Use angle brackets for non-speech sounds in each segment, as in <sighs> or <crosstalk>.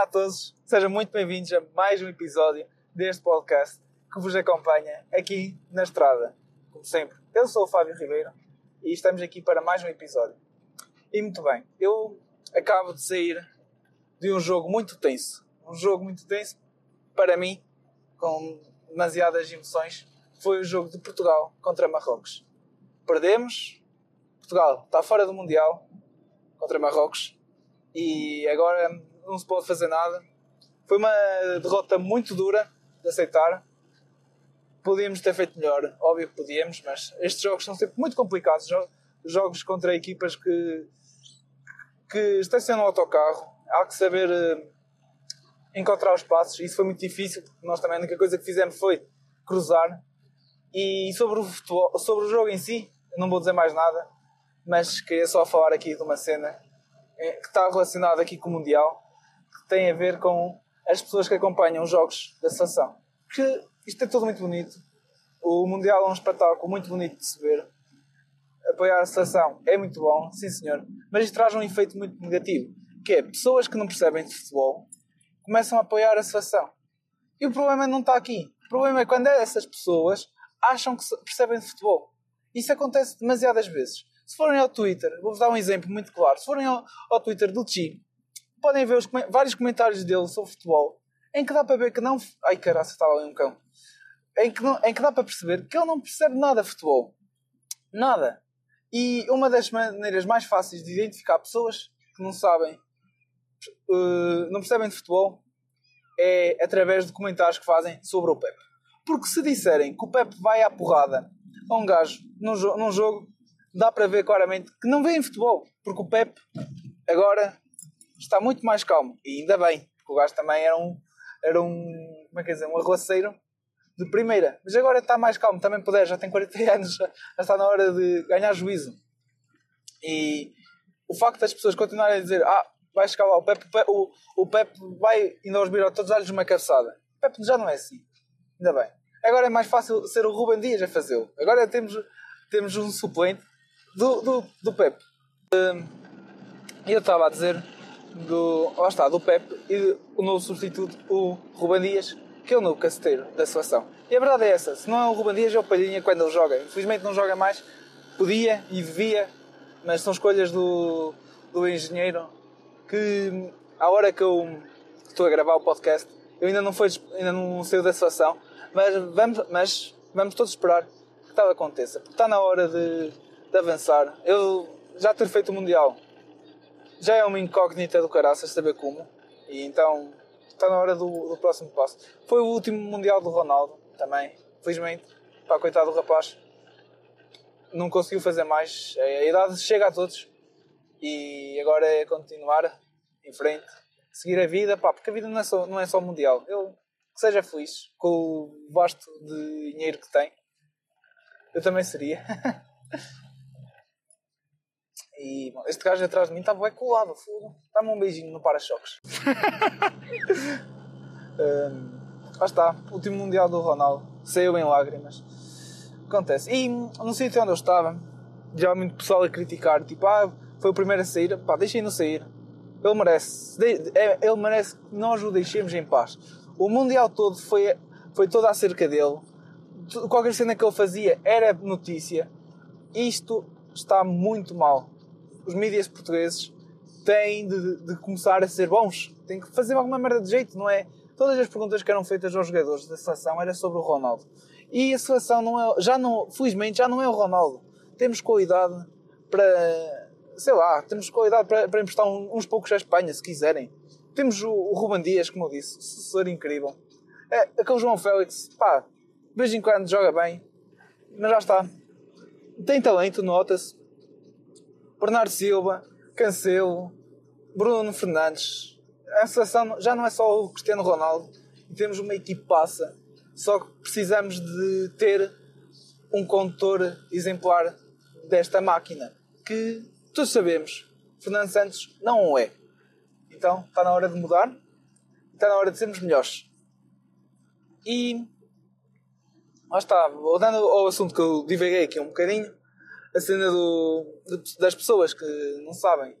Olá a todos, sejam muito bem-vindos a mais um episódio deste podcast que vos acompanha aqui na estrada. Como sempre, eu sou o Fábio Ribeiro e estamos aqui para mais um episódio. E muito bem, eu acabo de sair de um jogo muito tenso. Um jogo muito tenso para mim, com demasiadas emoções. Foi o jogo de Portugal contra Marrocos. Perdemos, Portugal está fora do Mundial contra Marrocos e agora não se pode fazer nada. Foi uma derrota muito dura de aceitar. Podíamos ter feito melhor, óbvio que podíamos, mas estes jogos são sempre muito complicados. Jogos contra equipas que, que estacionam o autocarro, há que saber uh, encontrar os passos. Isso foi muito difícil, porque nós também a única coisa que fizemos foi cruzar. E sobre o, futebol, sobre o jogo em si, não vou dizer mais nada, mas queria só falar aqui de uma cena eh, que está relacionada aqui com o Mundial, tem a ver com as pessoas que acompanham os jogos da seleção. Que isto é tudo muito bonito. O Mundial é um espetáculo muito bonito de se ver. Apoiar a seleção é muito bom, sim senhor, mas isto traz um efeito muito negativo, que é pessoas que não percebem de futebol começam a apoiar a seleção. E o problema não está aqui. O problema é quando essas pessoas acham que percebem de futebol. Isso acontece demasiadas vezes. Se forem ao Twitter, vou-vos dar um exemplo muito claro. Se forem ao, ao Twitter do Chi, podem ver os, vários comentários dele sobre futebol, em que dá para ver que não. Ai caralho, estava ali um cão. Em que, não, em que dá para perceber que ele não percebe nada de futebol. Nada. E uma das maneiras mais fáceis de identificar pessoas que não sabem, uh, não percebem de futebol, é através de comentários que fazem sobre o Pep. Porque se disserem que o Pep vai à porrada a um gajo num, jo num jogo, dá para ver claramente que não vem futebol, porque o Pep agora está muito mais calmo. E ainda bem, porque o gajo também era um, era um, como é que é dizer, um arruaceiro de primeira. Mas agora está mais calmo, também puder, já tem 40 <laughs> anos, já, está na hora de ganhar juízo. E o facto das pessoas continuarem a dizer, ah, vai chegar lá, o Pep, o, o Pep vai ainda aos virar todos os olhos uma cabeçada. O Pep já não é assim. Ainda bem. Agora é mais fácil ser o Ruben Dias a fazê-lo. Agora temos, temos um suplente do, do, do Pep. Hum, eu estava a dizer do. Lá está, do Pep e o novo substituto, o Ruben Dias, que é o novo caceteiro da seleção. E a verdade é essa: se não é o Ruben Dias, é o Palhinha quando ele joga. Infelizmente não joga mais, podia e devia, mas são escolhas do, do engenheiro que, à hora que eu estou a gravar o podcast, eu ainda não, foi, ainda não saiu da seleção, mas vamos, mas vamos todos esperar que tal aconteça, porque está na hora de de avançar. Eu já ter feito o Mundial já é uma incógnita do caraças saber como. E então está na hora do, do, próximo passo. Foi o último Mundial do Ronaldo também, felizmente. Pá, coitado do rapaz. Não conseguiu fazer mais. A idade chega a todos. E agora é continuar em frente, seguir a vida, pá, porque a vida não é só, não é só Mundial. Ele que seja feliz com o vasto de dinheiro que tem. Eu também seria. <laughs> E este gajo atrás de mim estava bem colado, fogo. Dá-me um beijinho no para-choques. <laughs> um, lá está, último Mundial do Ronaldo. Saiu em lágrimas. Acontece. E no sítio onde eu estava, já há muito pessoal a criticar, tipo, ah, foi o primeiro a sair, pá, deixem-no sair. Ele merece. É, ele merece que nós o deixemos em paz. O Mundial todo foi, foi todo acerca dele. Qualquer cena que ele fazia era notícia. Isto está muito mal os mídias portugueses têm de, de, começar a ser bons. Têm que fazer alguma merda de jeito, não é? Todas as perguntas que eram feitas aos jogadores da seleção era sobre o Ronaldo. E a seleção não é, já não, felizmente já não é o Ronaldo. Temos qualidade para, sei lá, temos qualidade para, para emprestar uns poucos à Espanha, se quiserem. Temos o, o Ruben Dias, como eu disse, sucessor incrível. É, aquele João Félix, pá, de vez em quando joga bem, mas já está. Tem talento, nota-se. Bernardo Silva, Cancelo, Bruno Fernandes. A seleção já não é só o Cristiano Ronaldo temos uma equipaça. Só que precisamos de ter um condutor exemplar desta máquina. Que todos sabemos, Fernando Santos não é. Então está na hora de mudar, está na hora de sermos melhores. E lá está, voltando ao assunto que eu divaguei aqui um bocadinho, a cena do, das pessoas que não sabem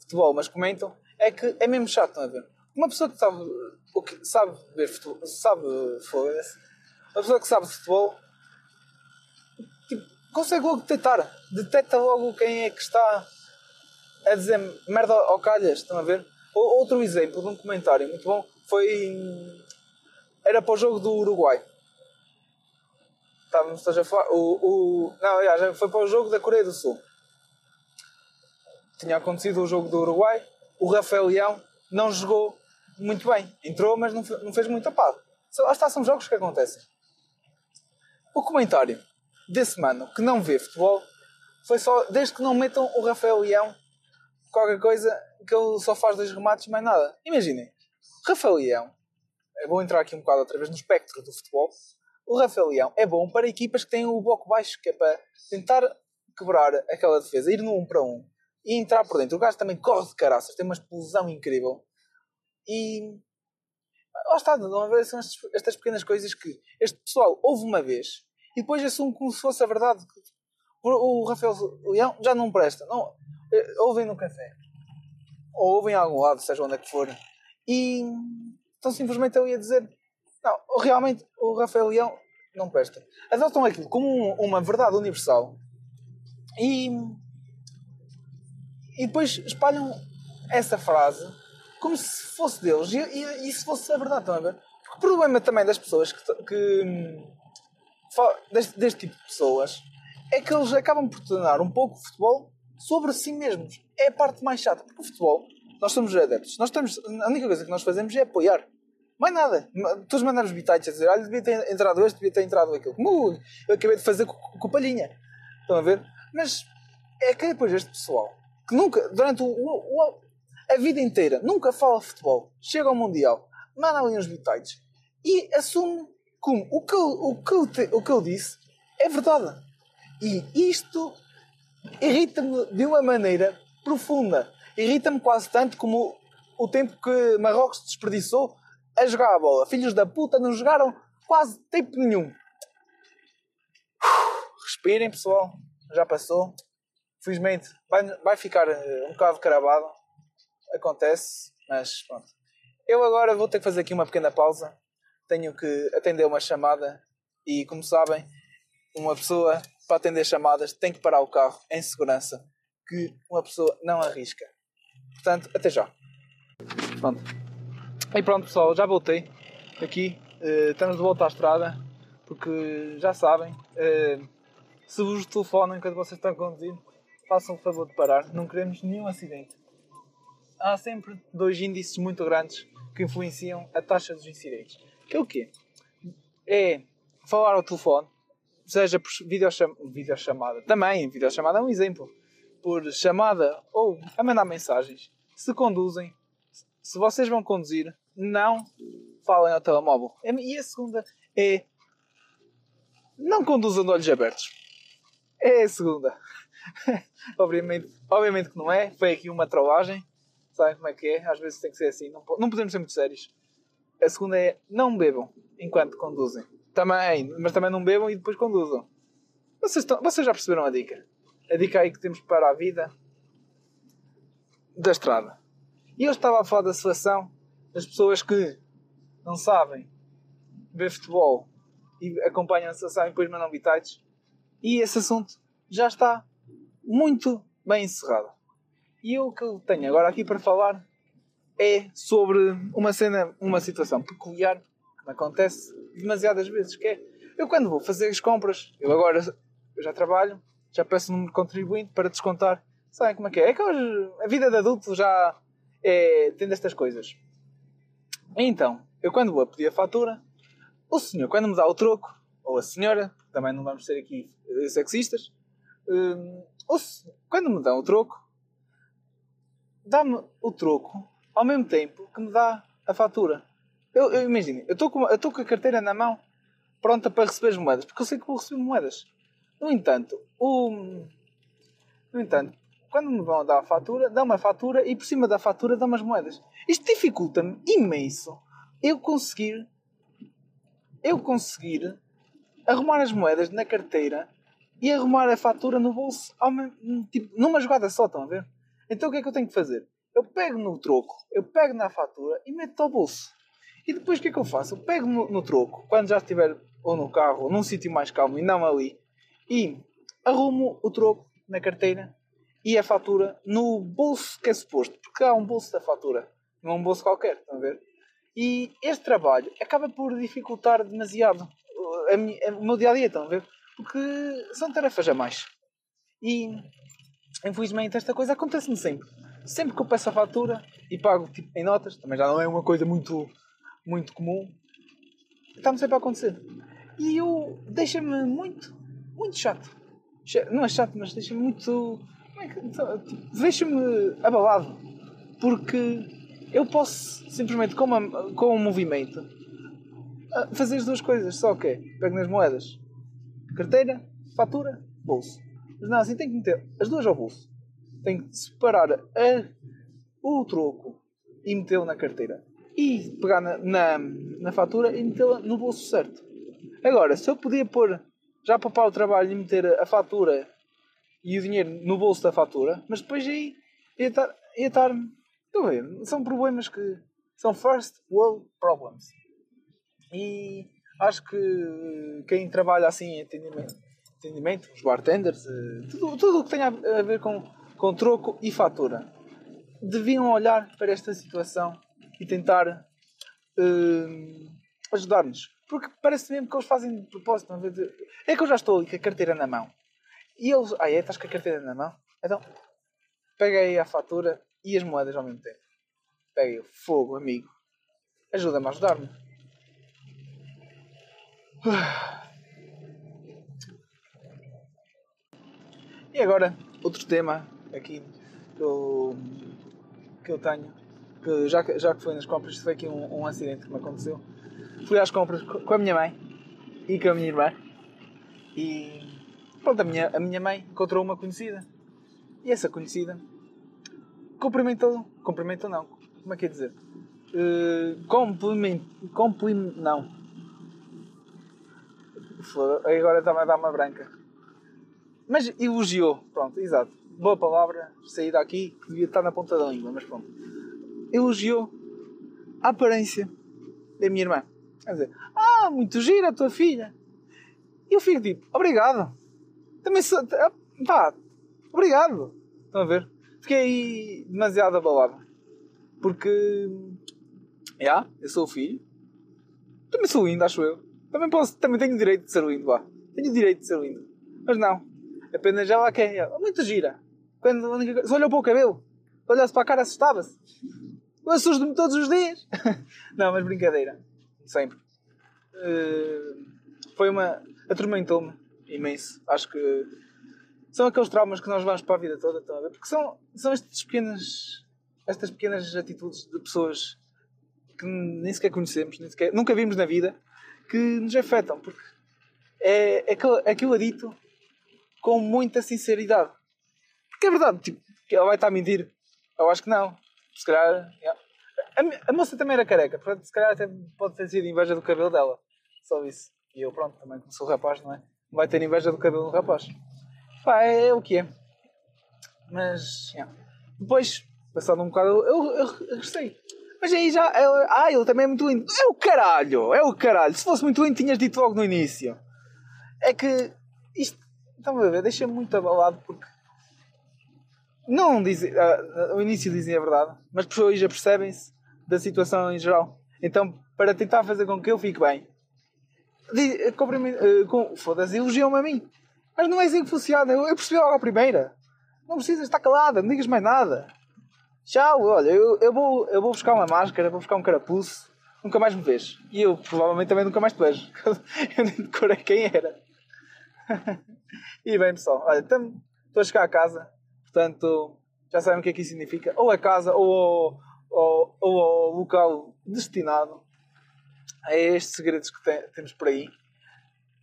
futebol, mas comentam, é que é mesmo chato, não é ver? uma pessoa que sabe, o que sabe ver futebol, sabe, foda-se, uma pessoa que sabe futebol, tipo, consegue logo detectar, detecta logo quem é que está a dizer merda ao calhas, estão a ver? Outro exemplo de um comentário muito bom foi. Era para o jogo do Uruguai. Estávamos a falar. O, o, não, já foi para o jogo da Coreia do Sul. Tinha acontecido o jogo do Uruguai. O Rafael Leão não jogou muito bem. Entrou, mas não, não fez muito apado. Lá está, são jogos que acontecem. O comentário desse mano que não vê futebol foi só desde que não metam o Rafael Leão qualquer coisa que ele só faz dois remates e mais nada. Imaginem, Rafael Leão, vou entrar aqui um bocado outra vez no espectro do futebol. O Rafael Leão é bom para equipas que têm o bloco baixo, que é para tentar quebrar aquela defesa, ir no 1 um para 1 um, e entrar por dentro. O gajo também corre de caraças, tem uma explosão incrível. E lá está, não a ver são estas pequenas coisas que este pessoal ouve uma vez e depois assume como se fosse a verdade. O Rafael Leão já não presta. Não, eh, ouvem no café ou ouvem em algum lado, seja onde é que for, e então simplesmente eu ia dizer: não, realmente o Rafael Leão não presta. Adotam aquilo como um, uma verdade universal e, e depois espalham essa frase como se fosse deles e, e, e se fosse a verdade, estão a ver? Porque o problema também das pessoas que, que deste, deste tipo de pessoas é que eles acabam por tornar um pouco o futebol sobre si mesmos. É a parte mais chata, porque o futebol, nós somos adeptos. Nós estamos, a única coisa que nós fazemos é apoiar. Mais nada. Todos mandamos bitites a dizer, olha, devia ter entrado este, devia ter entrado aquele. Como eu acabei de fazer com, com palhinha. Estão a ver? Mas é que depois este pessoal, que nunca, durante o, o, a vida inteira, nunca fala futebol, chega ao Mundial, manda ali uns bitites e assume como o que, o, que eu te, o que eu disse é verdade. E isto irrita-me de uma maneira profunda. Irrita-me quase tanto como o tempo que Marrocos desperdiçou a jogar a bola. Filhos da puta não jogaram quase tempo nenhum. Respirem, pessoal. Já passou. Felizmente vai, vai ficar eh, um bocado cravado. Acontece, mas pronto. Eu agora vou ter que fazer aqui uma pequena pausa. Tenho que atender uma chamada e, como sabem, uma pessoa para atender chamadas tem que parar o carro em segurança, que uma pessoa não arrisca. Portanto, até já. Pronto. E pronto, pessoal, já voltei aqui. Uh, estamos de volta à estrada, porque já sabem, uh, se vos telefonam enquanto vocês estão a conduzir, façam o favor de parar. Não queremos nenhum acidente. Há sempre dois índices muito grandes que influenciam a taxa dos incidentes. Que é o quê? É falar ao telefone seja por videocham videochamada, também, videochamada é um exemplo, por chamada ou a mandar mensagens, se conduzem, se vocês vão conduzir, não falem ao telemóvel. E a segunda é não conduzam de olhos abertos. É a segunda. <laughs> obviamente, obviamente que não é, foi aqui uma trollagem, sabem como é que é? Às vezes tem que ser assim, não, não podemos ser muito sérios. A segunda é não bebam enquanto conduzem. Também, mas também não bebam e depois conduzam. Vocês, estão, vocês já perceberam a dica? A dica aí que temos para a vida da estrada. E eu estava a falar da seleção das pessoas que não sabem ver futebol e acompanham a e depois mandam bitites. E esse assunto já está muito bem encerrado. E o que eu tenho agora aqui para falar é sobre uma cena, uma situação peculiar que me acontece demasiadas vezes, que é, eu quando vou fazer as compras, eu agora eu já trabalho, já peço o número contribuinte para descontar. Sabem como é que é? É que hoje a vida de adulto já é, tem destas coisas. Então, eu quando vou pedir a fatura, o senhor, quando me dá o troco, ou a senhora, também não vamos ser aqui sexistas, um, quando me dão o troco, dá-me o troco ao mesmo tempo que me dá a fatura. Eu, eu imagino, eu estou com, com a carteira na mão pronta para receber as moedas, porque eu sei que vou receber moedas. No entanto, o, no entanto, quando me vão dar a fatura, dá uma fatura e por cima da fatura dá umas moedas. Isto dificulta-me imenso eu conseguir eu conseguir arrumar as moedas na carteira e arrumar a fatura no bolso tipo, numa jogada só, estão a ver? Então o que é que eu tenho que fazer? eu pego no troco, eu pego na fatura e meto ao bolso. E depois o que é que eu faço? Eu pego no, no troco, quando já estiver ou no carro ou num sítio mais calmo e não ali, e arrumo o troco na carteira e a fatura no bolso que é suposto, porque há um bolso da fatura, não é um bolso qualquer, estão a ver? E este trabalho acaba por dificultar demasiado a minha, a, o meu dia a dia, estão a ver? Porque são tarefas a mais. E infelizmente esta coisa acontece-me sempre. Sempre que eu peço a fatura e pago tipo, em notas, também já não é uma coisa muito, muito comum, está-me sempre a acontecer. E eu deixa-me muito, muito chato. Não é chato, mas deixa-me muito. É então, deixa-me abalado. Porque eu posso simplesmente, com, uma, com um movimento, fazer as duas coisas. Só que pego nas moedas, carteira, fatura, bolso. Mas não, assim tem que meter as duas ao bolso. Tenho que separar a, o troco e metê-lo na carteira. E pegar na, na, na fatura e metê-la no bolso certo. Agora, se eu podia pôr, já papar o trabalho e meter a fatura e o dinheiro no bolso da fatura, mas depois aí ia estar. Ia estar estão a ver? São problemas que. São first world problems. E acho que quem trabalha assim em atendimento, atendimento os bartenders, eh, tudo o que tenha a ver com, com troco e fatura, deviam olhar para esta situação e tentar uh, ajudar-nos. Porque parece mesmo que eles fazem de propósito. É que eu já estou ali com a carteira na mão. E eles. Ah, é? Estás com a carteira na mão? Então, pega aí a fatura e as moedas ao mesmo tempo. Pega o fogo, amigo. Ajuda-me a ajudar-me. <sighs> E agora, outro tema aqui que eu, que eu tenho, que já, já que foi nas compras, foi aqui um, um acidente que me aconteceu. Fui às compras com a minha mãe e com a minha irmã e pronto, a minha, a minha mãe encontrou uma conhecida e essa conhecida cumprimentou, cumprimentou não, como é que é dizer? Uh, compliment, compliment, não, Agora está-me a dar uma branca. Mas elogiou, pronto, exato. Boa palavra, saída aqui, que devia estar na ponta da língua, mas pronto. Elogiou a aparência da minha irmã. Quer dizer, ah, muito gira a tua filha. E eu fico tipo, obrigado. Também sou. Ah, pá, obrigado. Estão a ver? Fiquei demasiado abalado. Porque. Já, yeah, eu sou o filho. Também sou lindo, acho eu. Também, posso, também tenho direito de ser lindo, vá. Tenho direito de ser lindo. Mas não. Apenas já lá quem é. Muito gira. Quando se olhou para o cabelo, olhasse para a cara, assustava-se. Eu assusto-me todos os dias. <laughs> não, mas brincadeira. Sempre. Uh, foi uma. atormentou-me imenso. Acho que são aqueles traumas que nós vamos para a vida toda, ver? Porque são, são estas pequenas. estas pequenas atitudes de pessoas que nem sequer conhecemos, nem sequer, nunca vimos na vida que nos afetam, porque é, é aquilo, é aquilo dito com muita sinceridade. Porque é verdade, tipo, que ela vai estar a mentir. Eu acho que não. Se calhar. Yeah. A, a, moça também era careca, portanto, se calhar até pode ter sido inveja do cabelo dela. Só isso. E eu, pronto, também, como sou rapaz, não é? Vai ter inveja do cabelo do rapaz. Pá, é, é o que é. Mas, yeah. depois, passado um bocado, eu, eu, regressei. Mas aí já. Ah, ele também é muito lindo. É o caralho! É o caralho! Se fosse muito lindo, tinhas dito logo no início. É que. Isto. Estão a ver? Deixa-me muito abalado porque. Não dizem. No início dizem a verdade, mas pessoas já percebem-se da situação em geral. Então, para tentar fazer com que eu fique bem, uh, com, foda-se, elogiam-me a mim. Mas não é assim que funciona. Eu, percebi logo a primeira. Não precisas estar calada, não digas mais nada. Tchau, olha, eu, eu, vou, eu vou buscar uma máscara, vou buscar um carapuço, nunca mais me vês. E eu provavelmente também nunca mais te vejo. <laughs> eu nem decorei quem era. <laughs> e bem pessoal, olha, estou a chegar a casa, portanto já sabem o que é que isso significa. Ou a casa ou, ou, ou ao local destinado a estes segredos que tem, temos por aí.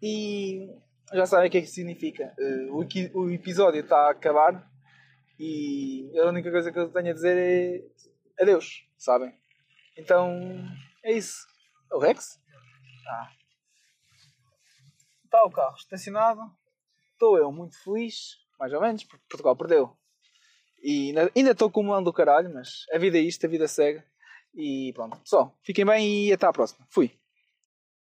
E já sabem o que é que significa. Uh, o, o episódio está a acabar e a única coisa que eu tenho a dizer é adeus, sabem? Então é isso. O Rex? Ah. Está o carro estacionado. Estou eu muito feliz, mais ou menos, porque Portugal perdeu. E ainda estou com um mão do caralho, mas a vida é isto, a vida segue. E pronto, pessoal, fiquem bem e até à próxima. Fui.